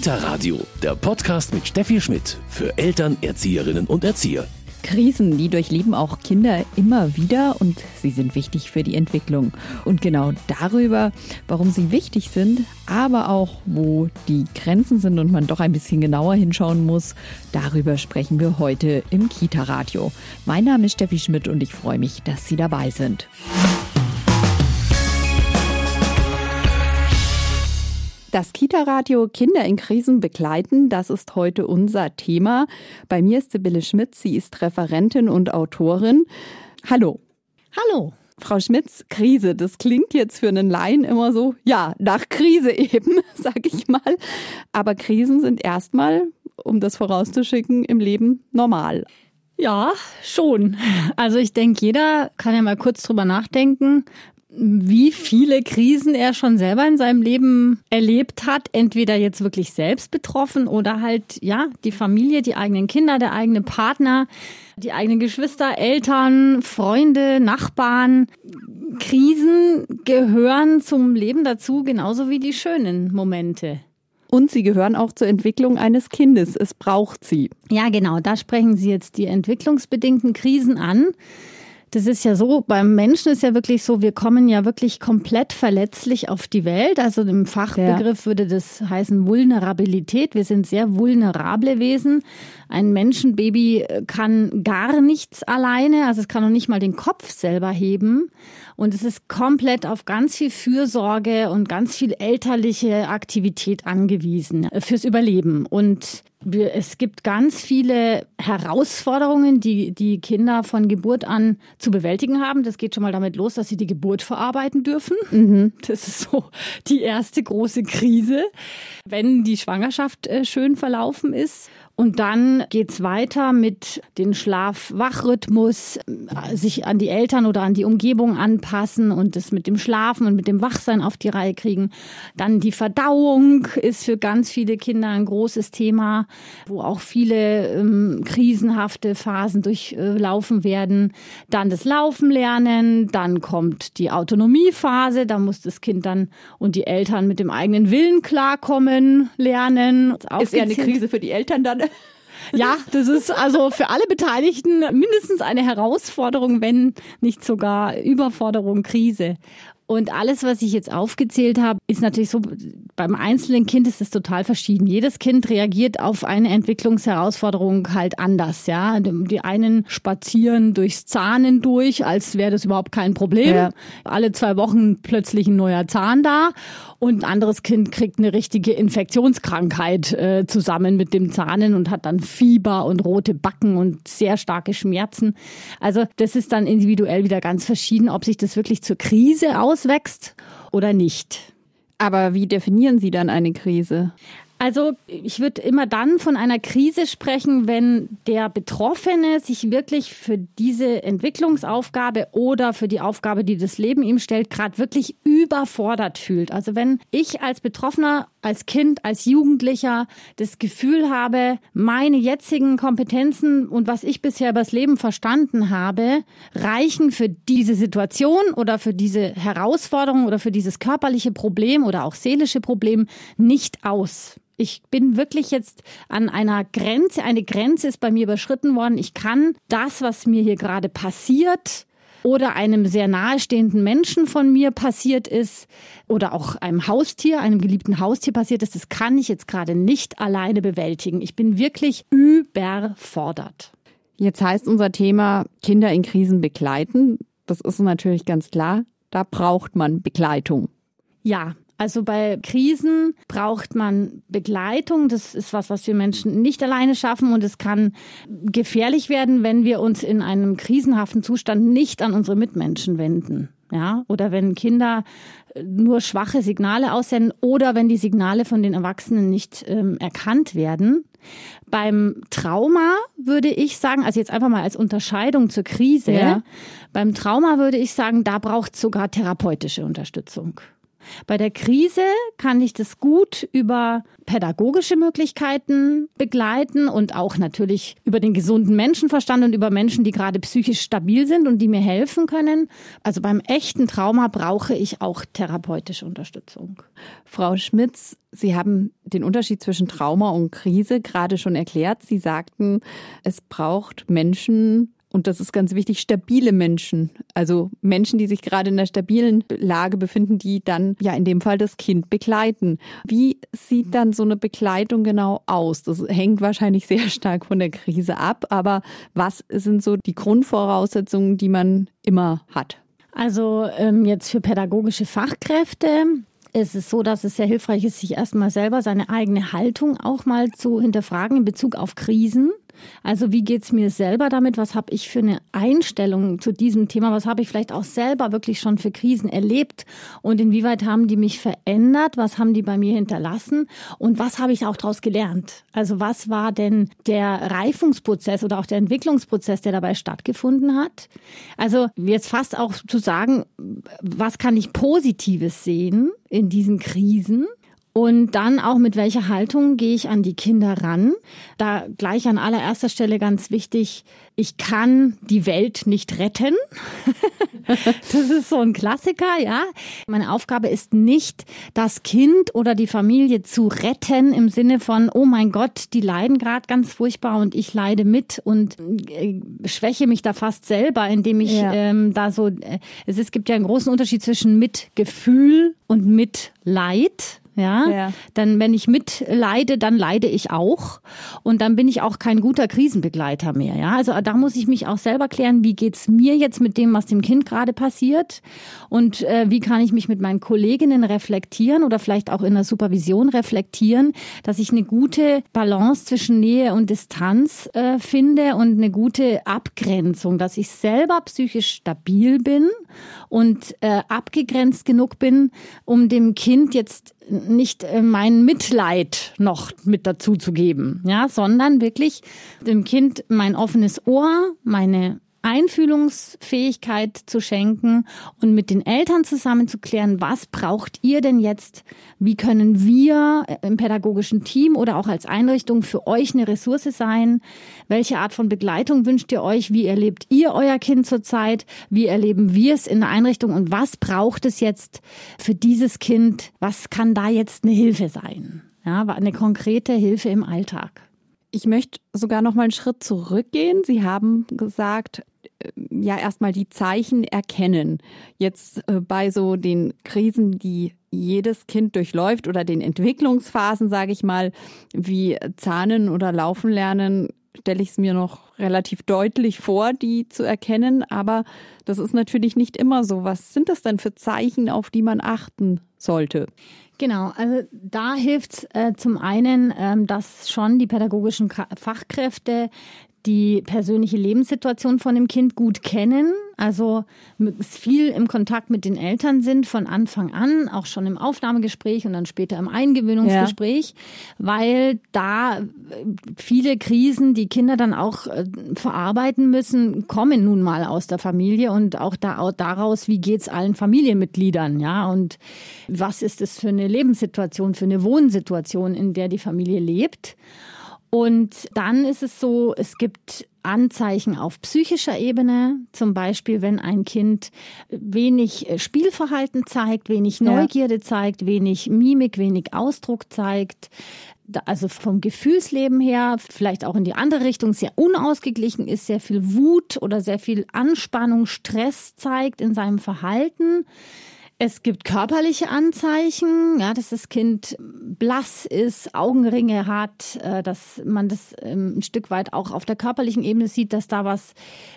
Kita Radio, der Podcast mit Steffi Schmidt für Eltern, Erzieherinnen und Erzieher. Krisen, die durchleben auch Kinder immer wieder und sie sind wichtig für die Entwicklung. Und genau darüber, warum sie wichtig sind, aber auch wo die Grenzen sind und man doch ein bisschen genauer hinschauen muss, darüber sprechen wir heute im Kita-Radio. Mein Name ist Steffi Schmidt und ich freue mich, dass Sie dabei sind. Das Kita-Radio Kinder in Krisen begleiten, das ist heute unser Thema. Bei mir ist Sibylle Schmidt, sie ist Referentin und Autorin. Hallo. Hallo. Frau Schmitz, Krise, das klingt jetzt für einen Laien immer so, ja, nach Krise eben, sag ich mal. Aber Krisen sind erstmal, um das vorauszuschicken, im Leben normal. Ja, schon. Also ich denke, jeder kann ja mal kurz drüber nachdenken, wie viele Krisen er schon selber in seinem Leben erlebt hat, entweder jetzt wirklich selbst betroffen oder halt, ja, die Familie, die eigenen Kinder, der eigene Partner, die eigenen Geschwister, Eltern, Freunde, Nachbarn. Krisen gehören zum Leben dazu, genauso wie die schönen Momente. Und sie gehören auch zur Entwicklung eines Kindes. Es braucht sie. Ja, genau. Da sprechen Sie jetzt die entwicklungsbedingten Krisen an. Das ist ja so, beim Menschen ist ja wirklich so, wir kommen ja wirklich komplett verletzlich auf die Welt. Also im Fachbegriff ja. würde das heißen Vulnerabilität. Wir sind sehr vulnerable Wesen. Ein Menschenbaby kann gar nichts alleine, also es kann noch nicht mal den Kopf selber heben. Und es ist komplett auf ganz viel Fürsorge und ganz viel elterliche Aktivität angewiesen fürs Überleben. Und es gibt ganz viele Herausforderungen, die die Kinder von Geburt an zu bewältigen haben. Das geht schon mal damit los, dass sie die Geburt verarbeiten dürfen. Mhm. Das ist so die erste große Krise, wenn die Schwangerschaft äh, schön verlaufen ist. Und dann geht's weiter mit dem Schlaf-Wach-Rhythmus, sich an die Eltern oder an die Umgebung anpassen und das mit dem Schlafen und mit dem Wachsein auf die Reihe kriegen. Dann die Verdauung ist für ganz viele Kinder ein großes Thema, wo auch viele ähm, krisenhafte Phasen durchlaufen werden. Dann das Laufen lernen, dann kommt die Autonomiephase, da muss das Kind dann und die Eltern mit dem eigenen Willen klarkommen lernen. Ist eher eine Krise für die Eltern dann? Ja, das ist also für alle Beteiligten mindestens eine Herausforderung, wenn nicht sogar Überforderung, Krise. Und alles, was ich jetzt aufgezählt habe, ist natürlich so, beim einzelnen Kind ist es total verschieden. Jedes Kind reagiert auf eine Entwicklungsherausforderung halt anders, ja. Die einen spazieren durchs Zahnen durch, als wäre das überhaupt kein Problem. Ja. Alle zwei Wochen plötzlich ein neuer Zahn da. Und ein anderes Kind kriegt eine richtige Infektionskrankheit äh, zusammen mit dem Zahnen und hat dann Fieber und rote Backen und sehr starke Schmerzen. Also das ist dann individuell wieder ganz verschieden, ob sich das wirklich zur Krise aus auswächst oder nicht. Aber wie definieren Sie dann eine Krise? Also ich würde immer dann von einer Krise sprechen, wenn der Betroffene sich wirklich für diese Entwicklungsaufgabe oder für die Aufgabe, die das Leben ihm stellt, gerade wirklich überfordert fühlt. Also wenn ich als Betroffener, als Kind, als Jugendlicher das Gefühl habe, meine jetzigen Kompetenzen und was ich bisher übers Leben verstanden habe, reichen für diese Situation oder für diese Herausforderung oder für dieses körperliche Problem oder auch seelische Problem nicht aus. Ich bin wirklich jetzt an einer Grenze, eine Grenze ist bei mir überschritten worden. Ich kann das, was mir hier gerade passiert, oder einem sehr nahestehenden Menschen von mir passiert ist oder auch einem Haustier, einem geliebten Haustier passiert ist, das kann ich jetzt gerade nicht alleine bewältigen. Ich bin wirklich überfordert. Jetzt heißt unser Thema Kinder in Krisen begleiten. Das ist natürlich ganz klar. Da braucht man Begleitung. Ja, also bei Krisen braucht man Begleitung. Das ist was, was wir Menschen nicht alleine schaffen und es kann gefährlich werden, wenn wir uns in einem krisenhaften Zustand nicht an unsere Mitmenschen wenden. Ja, oder wenn Kinder nur schwache Signale aussenden oder wenn die Signale von den Erwachsenen nicht ähm, erkannt werden. Beim Trauma würde ich sagen, also jetzt einfach mal als Unterscheidung zur Krise, ja. beim Trauma würde ich sagen, da braucht es sogar therapeutische Unterstützung. Bei der Krise kann ich das gut über pädagogische Möglichkeiten begleiten und auch natürlich über den gesunden Menschenverstand und über Menschen, die gerade psychisch stabil sind und die mir helfen können. Also beim echten Trauma brauche ich auch therapeutische Unterstützung. Frau Schmitz, Sie haben den Unterschied zwischen Trauma und Krise gerade schon erklärt. Sie sagten, es braucht Menschen, und das ist ganz wichtig, stabile Menschen. Also Menschen, die sich gerade in einer stabilen Lage befinden, die dann ja in dem Fall das Kind begleiten. Wie sieht dann so eine Begleitung genau aus? Das hängt wahrscheinlich sehr stark von der Krise ab, aber was sind so die Grundvoraussetzungen, die man immer hat? Also ähm, jetzt für pädagogische Fachkräfte ist es so, dass es sehr hilfreich ist, sich erstmal selber seine eigene Haltung auch mal zu hinterfragen in Bezug auf Krisen. Also wie geht's mir selber damit? Was habe ich für eine Einstellung zu diesem Thema? Was habe ich vielleicht auch selber wirklich schon für Krisen erlebt? Und inwieweit haben die mich verändert? Was haben die bei mir hinterlassen? Und was habe ich auch daraus gelernt? Also was war denn der Reifungsprozess oder auch der Entwicklungsprozess, der dabei stattgefunden hat? Also jetzt fast auch zu sagen, was kann ich Positives sehen in diesen Krisen? Und dann auch mit welcher Haltung gehe ich an die Kinder ran. Da gleich an allererster Stelle ganz wichtig, ich kann die Welt nicht retten. das ist so ein Klassiker, ja. Meine Aufgabe ist nicht, das Kind oder die Familie zu retten im Sinne von, oh mein Gott, die leiden gerade ganz furchtbar und ich leide mit und äh, schwäche mich da fast selber, indem ich ja. ähm, da so, äh, es, es gibt ja einen großen Unterschied zwischen Mitgefühl und Mitleid. Ja? ja, dann wenn ich mitleide, dann leide ich auch und dann bin ich auch kein guter Krisenbegleiter mehr. Ja, also da muss ich mich auch selber klären, wie geht's mir jetzt mit dem, was dem Kind gerade passiert und äh, wie kann ich mich mit meinen Kolleginnen reflektieren oder vielleicht auch in der Supervision reflektieren, dass ich eine gute Balance zwischen Nähe und Distanz äh, finde und eine gute Abgrenzung, dass ich selber psychisch stabil bin und äh, abgegrenzt genug bin, um dem Kind jetzt nicht äh, mein Mitleid noch mit dazu zu geben, ja, sondern wirklich dem Kind mein offenes Ohr, meine Einfühlungsfähigkeit zu schenken und mit den Eltern zusammen zu klären, was braucht ihr denn jetzt? Wie können wir im pädagogischen Team oder auch als Einrichtung für euch eine Ressource sein? Welche Art von Begleitung wünscht ihr euch? Wie erlebt ihr euer Kind zurzeit? Wie erleben wir es in der Einrichtung? Und was braucht es jetzt für dieses Kind? Was kann da jetzt eine Hilfe sein? Ja, eine konkrete Hilfe im Alltag. Ich möchte sogar noch mal einen Schritt zurückgehen. Sie haben gesagt, ja, erstmal die Zeichen erkennen. Jetzt äh, bei so den Krisen, die jedes Kind durchläuft oder den Entwicklungsphasen, sage ich mal, wie Zahnen oder Laufen lernen, stelle ich es mir noch relativ deutlich vor, die zu erkennen. Aber das ist natürlich nicht immer so. Was sind das denn für Zeichen, auf die man achten sollte? Genau, also da hilft es äh, zum einen, ähm, dass schon die pädagogischen Fachkräfte die persönliche Lebenssituation von dem Kind gut kennen, also viel im Kontakt mit den Eltern sind von Anfang an, auch schon im Aufnahmegespräch und dann später im Eingewöhnungsgespräch, ja. weil da viele Krisen, die Kinder dann auch äh, verarbeiten müssen, kommen nun mal aus der Familie und auch, da, auch daraus, wie geht's allen Familienmitgliedern, ja, und was ist es für eine Lebenssituation, für eine Wohnsituation, in der die Familie lebt. Und dann ist es so, es gibt Anzeichen auf psychischer Ebene, zum Beispiel wenn ein Kind wenig äh, Spielverhalten zeigt, wenig Neugierde ja. zeigt, wenig Mimik, wenig Ausdruck zeigt, also vom Gefühlsleben her, vielleicht auch in die andere Richtung, sehr unausgeglichen ist, sehr viel Wut oder sehr viel Anspannung, Stress zeigt in seinem Verhalten es gibt körperliche Anzeichen, ja, dass das Kind blass ist, Augenringe hat, äh, dass man das ähm, ein Stück weit auch auf der körperlichen Ebene sieht, dass da was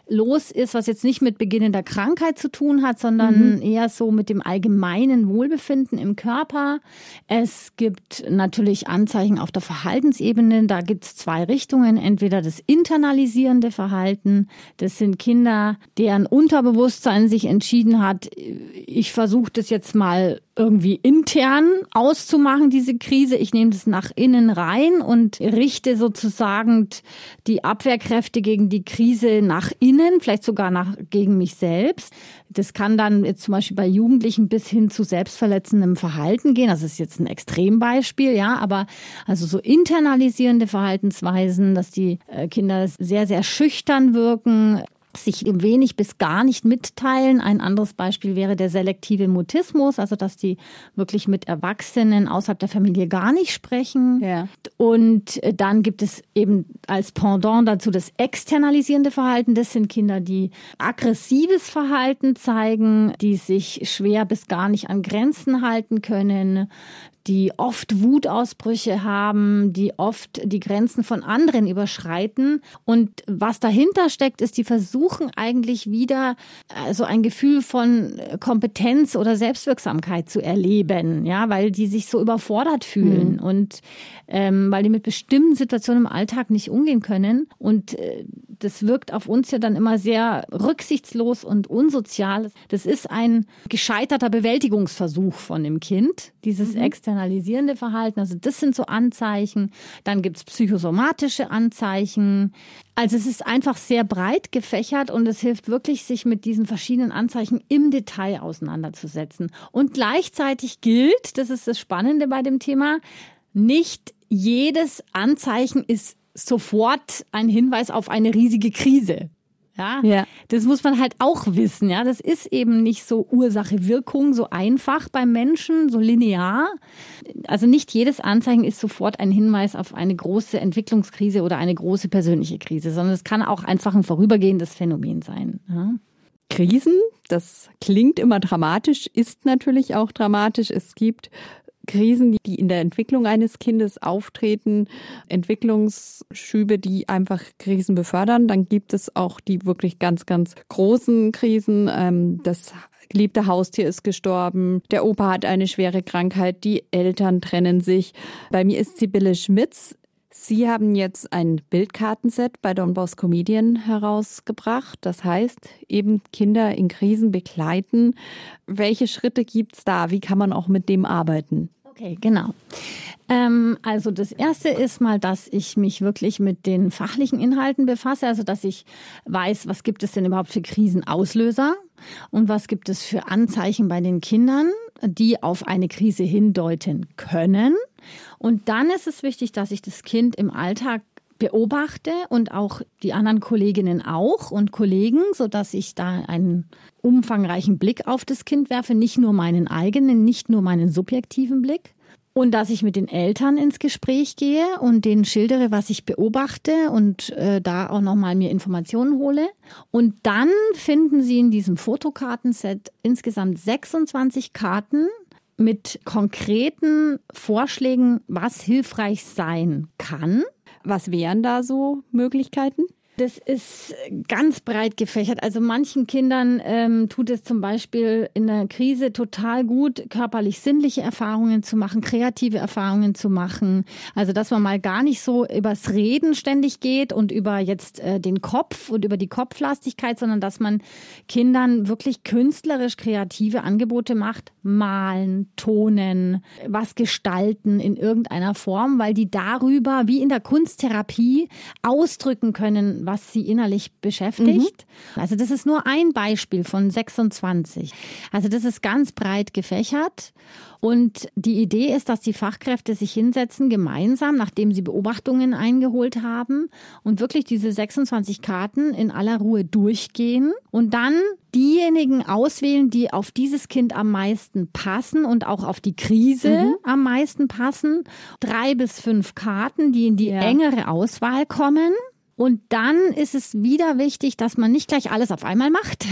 los ist, was jetzt nicht mit beginnender Krankheit zu tun hat, sondern mhm. eher so mit dem allgemeinen Wohlbefinden im Körper. Es gibt natürlich Anzeichen auf der Verhaltensebene. Da gibt es zwei Richtungen. Entweder das internalisierende Verhalten. Das sind Kinder, deren Unterbewusstsein sich entschieden hat, ich versuche das jetzt mal irgendwie intern auszumachen, diese Krise. Ich nehme das nach innen rein und richte sozusagen die Abwehrkräfte gegen die Krise nach innen, vielleicht sogar nach, gegen mich selbst. Das kann dann jetzt zum Beispiel bei Jugendlichen bis hin zu selbstverletzendem Verhalten gehen. Das ist jetzt ein Extrembeispiel, ja, aber also so internalisierende Verhaltensweisen, dass die äh, Kinder sehr, sehr schüchtern wirken, sich wenig bis gar nicht mitteilen. Ein anderes Beispiel wäre der selektive Mutismus, also dass die wirklich mit Erwachsenen außerhalb der Familie gar nicht sprechen. Ja. Und dann gibt es eben als Pendant dazu das externalisierende Verhalten. Das sind Kinder, die aggressives Verhalten zeigen, die sich schwer bis gar nicht an Grenzen halten können, die oft Wutausbrüche haben, die oft die Grenzen von anderen überschreiten. Und was dahinter steckt, ist, die versuchen eigentlich wieder also ein Gefühl von Kompetenz oder Selbstwirksamkeit zu erleben, ja, weil die sich so überfordert fühlen mhm. und ähm, weil die mit bestimmten Situationen im Alltag nicht umgehen können. Und äh, das wirkt auf uns ja dann immer sehr rücksichtslos und unsozial. Das ist ein gescheiterter Bewältigungsversuch von dem Kind, dieses mhm. Externalisierende Verhalten. Also das sind so Anzeichen. Dann gibt's psychosomatische Anzeichen. Also es ist einfach sehr breit gefächert und es hilft wirklich, sich mit diesen verschiedenen Anzeichen im Detail auseinanderzusetzen. Und gleichzeitig gilt, das ist das Spannende bei dem Thema, nicht jedes Anzeichen ist sofort ein Hinweis auf eine riesige Krise. Ja, ja, das muss man halt auch wissen. Ja, das ist eben nicht so Ursache-Wirkung, so einfach beim Menschen, so linear. Also nicht jedes Anzeichen ist sofort ein Hinweis auf eine große Entwicklungskrise oder eine große persönliche Krise, sondern es kann auch einfach ein vorübergehendes Phänomen sein. Ja. Krisen, das klingt immer dramatisch, ist natürlich auch dramatisch. Es gibt Krisen, die in der Entwicklung eines Kindes auftreten, Entwicklungsschübe, die einfach Krisen befördern. Dann gibt es auch die wirklich ganz, ganz großen Krisen. Ähm, das geliebte Haustier ist gestorben, der Opa hat eine schwere Krankheit, die Eltern trennen sich. Bei mir ist Sibylle Schmitz. Sie haben jetzt ein Bildkartenset bei Don Bosco Medien herausgebracht. Das heißt, eben Kinder in Krisen begleiten. Welche Schritte gibt es da? Wie kann man auch mit dem arbeiten? Okay, genau. Ähm, also das erste ist mal, dass ich mich wirklich mit den fachlichen Inhalten befasse, also dass ich weiß, was gibt es denn überhaupt für Krisenauslöser und was gibt es für Anzeichen bei den Kindern, die auf eine Krise hindeuten können. Und dann ist es wichtig, dass ich das Kind im Alltag beobachte und auch die anderen Kolleginnen auch und Kollegen, so dass ich da einen umfangreichen Blick auf das Kind werfe, nicht nur meinen eigenen, nicht nur meinen subjektiven Blick. Und dass ich mit den Eltern ins Gespräch gehe und denen schildere, was ich beobachte und äh, da auch nochmal mir Informationen hole. Und dann finden Sie in diesem Fotokartenset insgesamt 26 Karten mit konkreten Vorschlägen, was hilfreich sein kann. Was wären da so Möglichkeiten? Das ist ganz breit gefächert. Also manchen Kindern ähm, tut es zum Beispiel in der Krise total gut, körperlich sinnliche Erfahrungen zu machen, kreative Erfahrungen zu machen. Also dass man mal gar nicht so übers Reden ständig geht und über jetzt äh, den Kopf und über die Kopflastigkeit, sondern dass man Kindern wirklich künstlerisch kreative Angebote macht, malen, tonen, was gestalten in irgendeiner Form, weil die darüber wie in der Kunsttherapie ausdrücken können, was sie innerlich beschäftigt. Mhm. Also das ist nur ein Beispiel von 26. Also das ist ganz breit gefächert. Und die Idee ist, dass die Fachkräfte sich hinsetzen, gemeinsam, nachdem sie Beobachtungen eingeholt haben und wirklich diese 26 Karten in aller Ruhe durchgehen und dann diejenigen auswählen, die auf dieses Kind am meisten passen und auch auf die Krise mhm. am meisten passen. Drei bis fünf Karten, die in die ja. engere Auswahl kommen. Und dann ist es wieder wichtig, dass man nicht gleich alles auf einmal macht,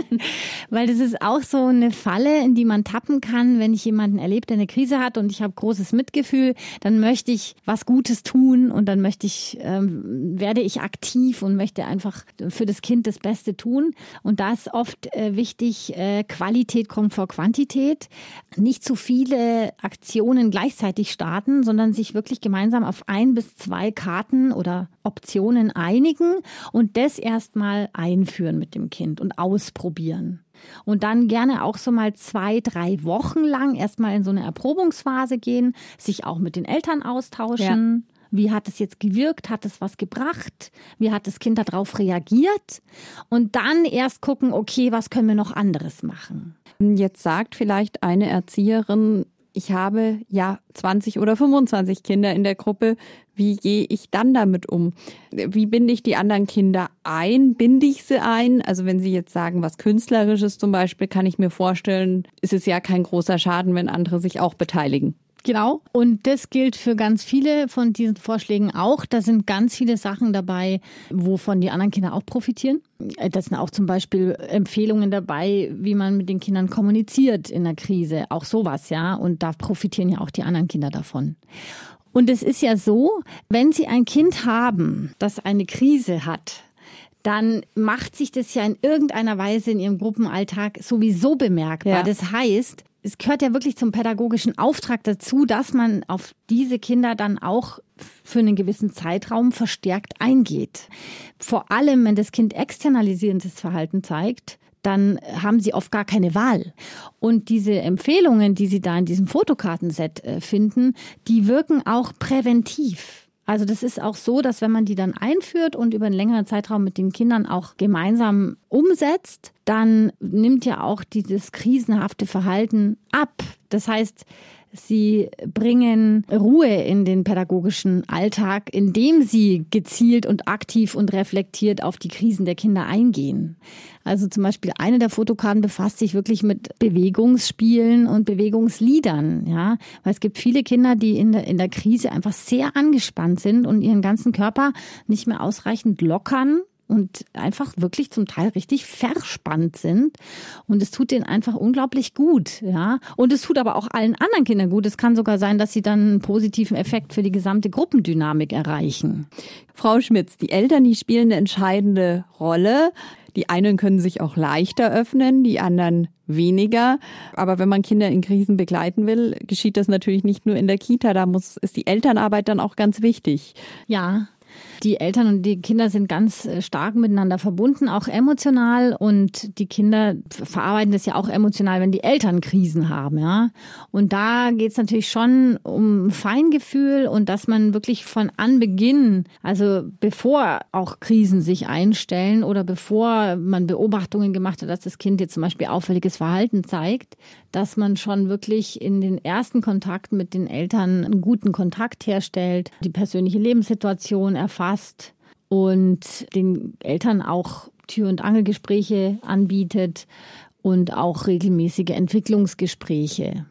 weil das ist auch so eine Falle, in die man tappen kann, wenn ich jemanden erlebt, der eine Krise hat und ich habe großes Mitgefühl, dann möchte ich was Gutes tun und dann möchte ich, ähm, werde ich aktiv und möchte einfach für das Kind das Beste tun. Und da ist oft äh, wichtig, äh, Qualität kommt vor Quantität, nicht zu viele Aktionen gleichzeitig starten, sondern sich wirklich gemeinsam auf ein bis zwei Karten oder Optionen einigen und das erstmal einführen mit dem Kind und ausprobieren. Und dann gerne auch so mal zwei, drei Wochen lang erstmal in so eine Erprobungsphase gehen, sich auch mit den Eltern austauschen. Ja. Wie hat es jetzt gewirkt? Hat es was gebracht? Wie hat das Kind darauf reagiert? Und dann erst gucken, okay, was können wir noch anderes machen? Jetzt sagt vielleicht eine Erzieherin, ich habe ja 20 oder 25 Kinder in der Gruppe. Wie gehe ich dann damit um? Wie binde ich die anderen Kinder ein? Binde ich sie ein? Also wenn Sie jetzt sagen, was Künstlerisches zum Beispiel, kann ich mir vorstellen, ist es ja kein großer Schaden, wenn andere sich auch beteiligen. Genau. Und das gilt für ganz viele von diesen Vorschlägen auch. Da sind ganz viele Sachen dabei, wovon die anderen Kinder auch profitieren. Da sind auch zum Beispiel Empfehlungen dabei, wie man mit den Kindern kommuniziert in der Krise. Auch sowas, ja. Und da profitieren ja auch die anderen Kinder davon. Und es ist ja so, wenn Sie ein Kind haben, das eine Krise hat, dann macht sich das ja in irgendeiner Weise in ihrem Gruppenalltag sowieso bemerkbar. Ja. Das heißt, es gehört ja wirklich zum pädagogischen Auftrag dazu, dass man auf diese Kinder dann auch für einen gewissen Zeitraum verstärkt eingeht. Vor allem, wenn das Kind externalisierendes Verhalten zeigt, dann haben sie oft gar keine Wahl. Und diese Empfehlungen, die sie da in diesem Fotokartenset äh, finden, die wirken auch präventiv. Also das ist auch so, dass wenn man die dann einführt und über einen längeren Zeitraum mit den Kindern auch gemeinsam umsetzt, dann nimmt ja auch dieses krisenhafte Verhalten ab. Das heißt, Sie bringen Ruhe in den pädagogischen Alltag, indem sie gezielt und aktiv und reflektiert auf die Krisen der Kinder eingehen. Also zum Beispiel eine der Fotokarten befasst sich wirklich mit Bewegungsspielen und Bewegungsliedern, ja. Weil es gibt viele Kinder, die in der, in der Krise einfach sehr angespannt sind und ihren ganzen Körper nicht mehr ausreichend lockern und einfach wirklich zum Teil richtig verspannt sind. Und es tut denen einfach unglaublich gut, ja. Und es tut aber auch allen anderen Kindern gut. Es kann sogar sein, dass sie dann einen positiven Effekt für die gesamte Gruppendynamik erreichen. Frau Schmitz, die Eltern, die spielen eine entscheidende Rolle. Die einen können sich auch leichter öffnen, die anderen weniger. Aber wenn man Kinder in Krisen begleiten will, geschieht das natürlich nicht nur in der Kita. Da muss, ist die Elternarbeit dann auch ganz wichtig. Ja, die Eltern und die Kinder sind ganz äh, stark miteinander verbunden, auch emotional. Und die Kinder verarbeiten das ja auch emotional, wenn die Eltern Krisen haben, ja. Und da geht es natürlich schon um Feingefühl und dass man wirklich von Anbeginn, also bevor auch Krisen sich einstellen oder bevor man Beobachtungen gemacht hat, dass das Kind jetzt zum Beispiel auffälliges Verhalten zeigt, dass man schon wirklich in den ersten Kontakten mit den Eltern einen guten Kontakt herstellt, die persönliche Lebenssituation erfasst und den Eltern auch Tür- und Angelgespräche anbietet und auch regelmäßige Entwicklungsgespräche.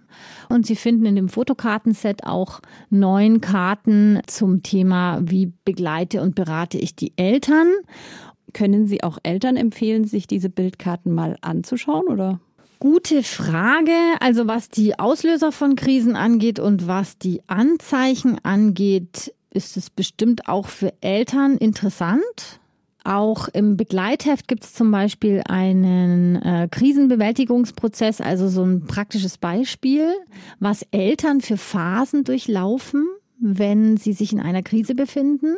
Und Sie finden in dem Fotokartenset auch neun Karten zum Thema, wie begleite und berate ich die Eltern. Können Sie auch Eltern empfehlen, sich diese Bildkarten mal anzuschauen, oder? Gute Frage. Also was die Auslöser von Krisen angeht und was die Anzeichen angeht, ist es bestimmt auch für Eltern interessant. Auch im Begleitheft gibt es zum Beispiel einen äh, Krisenbewältigungsprozess, also so ein praktisches Beispiel, was Eltern für Phasen durchlaufen, wenn sie sich in einer Krise befinden.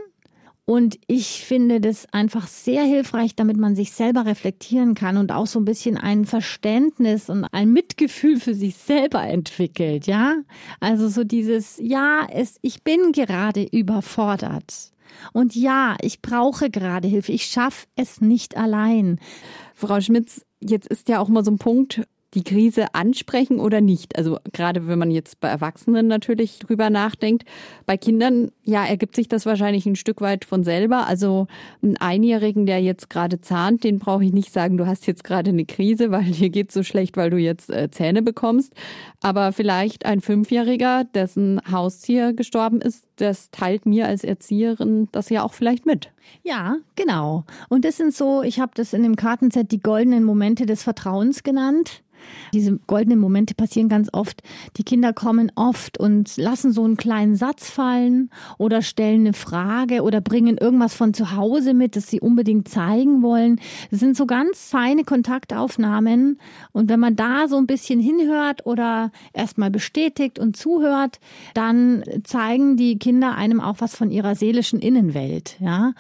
Und ich finde das einfach sehr hilfreich, damit man sich selber reflektieren kann und auch so ein bisschen ein Verständnis und ein Mitgefühl für sich selber entwickelt, ja? Also so dieses, ja, es, ich bin gerade überfordert. Und ja, ich brauche gerade Hilfe. Ich schaffe es nicht allein. Frau Schmitz, jetzt ist ja auch mal so ein Punkt, die Krise ansprechen oder nicht? Also gerade wenn man jetzt bei Erwachsenen natürlich drüber nachdenkt. Bei Kindern, ja, ergibt sich das wahrscheinlich ein Stück weit von selber. Also einen Einjährigen, der jetzt gerade zahnt, den brauche ich nicht sagen, du hast jetzt gerade eine Krise, weil dir geht so schlecht, weil du jetzt äh, Zähne bekommst. Aber vielleicht ein Fünfjähriger, dessen Haustier gestorben ist, das teilt mir als Erzieherin das ja auch vielleicht mit. Ja, genau. Und das sind so, ich habe das in dem Kartenset die goldenen Momente des Vertrauens genannt. Diese goldenen Momente passieren ganz oft. Die Kinder kommen oft und lassen so einen kleinen Satz fallen oder stellen eine Frage oder bringen irgendwas von zu Hause mit, das sie unbedingt zeigen wollen. Das sind so ganz feine Kontaktaufnahmen. Und wenn man da so ein bisschen hinhört oder erstmal bestätigt und zuhört, dann zeigen die Kinder einem auch was von ihrer seelischen Innenwelt, ja.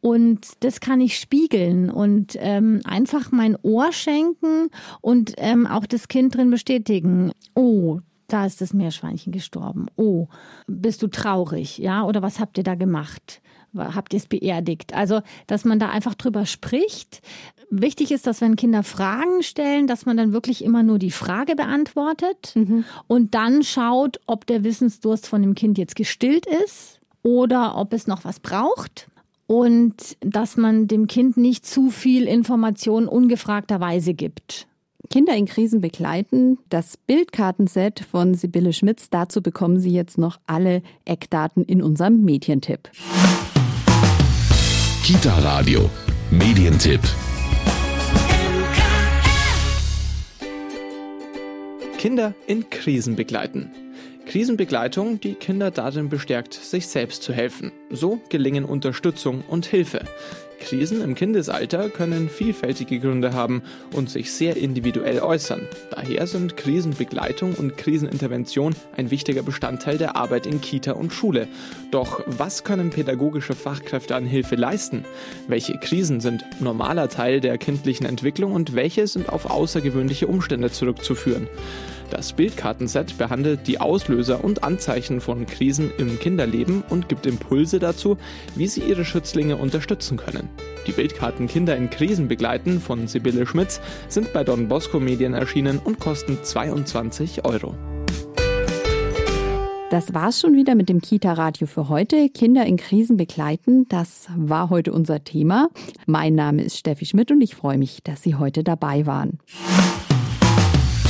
Und das kann ich spiegeln und ähm, einfach mein Ohr schenken und ähm, auch das Kind drin bestätigen. Oh, da ist das Meerschweinchen gestorben. Oh, bist du traurig? Ja, oder was habt ihr da gemacht? Habt ihr es beerdigt? Also, dass man da einfach drüber spricht. Wichtig ist, dass wenn Kinder Fragen stellen, dass man dann wirklich immer nur die Frage beantwortet mhm. und dann schaut, ob der Wissensdurst von dem Kind jetzt gestillt ist oder ob es noch was braucht und dass man dem Kind nicht zu viel Information ungefragterweise gibt. Kinder in Krisen begleiten, das Bildkartenset von Sibylle Schmitz. Dazu bekommen Sie jetzt noch alle Eckdaten in unserem Medientipp. Kita Radio, Medientipp. Kinder in Krisen begleiten. Krisenbegleitung, die Kinder darin bestärkt, sich selbst zu helfen. So gelingen Unterstützung und Hilfe. Krisen im Kindesalter können vielfältige Gründe haben und sich sehr individuell äußern. Daher sind Krisenbegleitung und Krisenintervention ein wichtiger Bestandteil der Arbeit in Kita und Schule. Doch was können pädagogische Fachkräfte an Hilfe leisten? Welche Krisen sind normaler Teil der kindlichen Entwicklung und welche sind auf außergewöhnliche Umstände zurückzuführen? Das Bildkartenset behandelt die Auslöser und Anzeichen von Krisen im Kinderleben und gibt Impulse dazu, wie sie ihre Schützlinge unterstützen können. Die Bildkarten Kinder in Krisen begleiten von Sibylle Schmitz sind bei Don Bosco Medien erschienen und kosten 22 Euro. Das war's schon wieder mit dem Kita-Radio für heute. Kinder in Krisen begleiten, das war heute unser Thema. Mein Name ist Steffi Schmidt und ich freue mich, dass Sie heute dabei waren.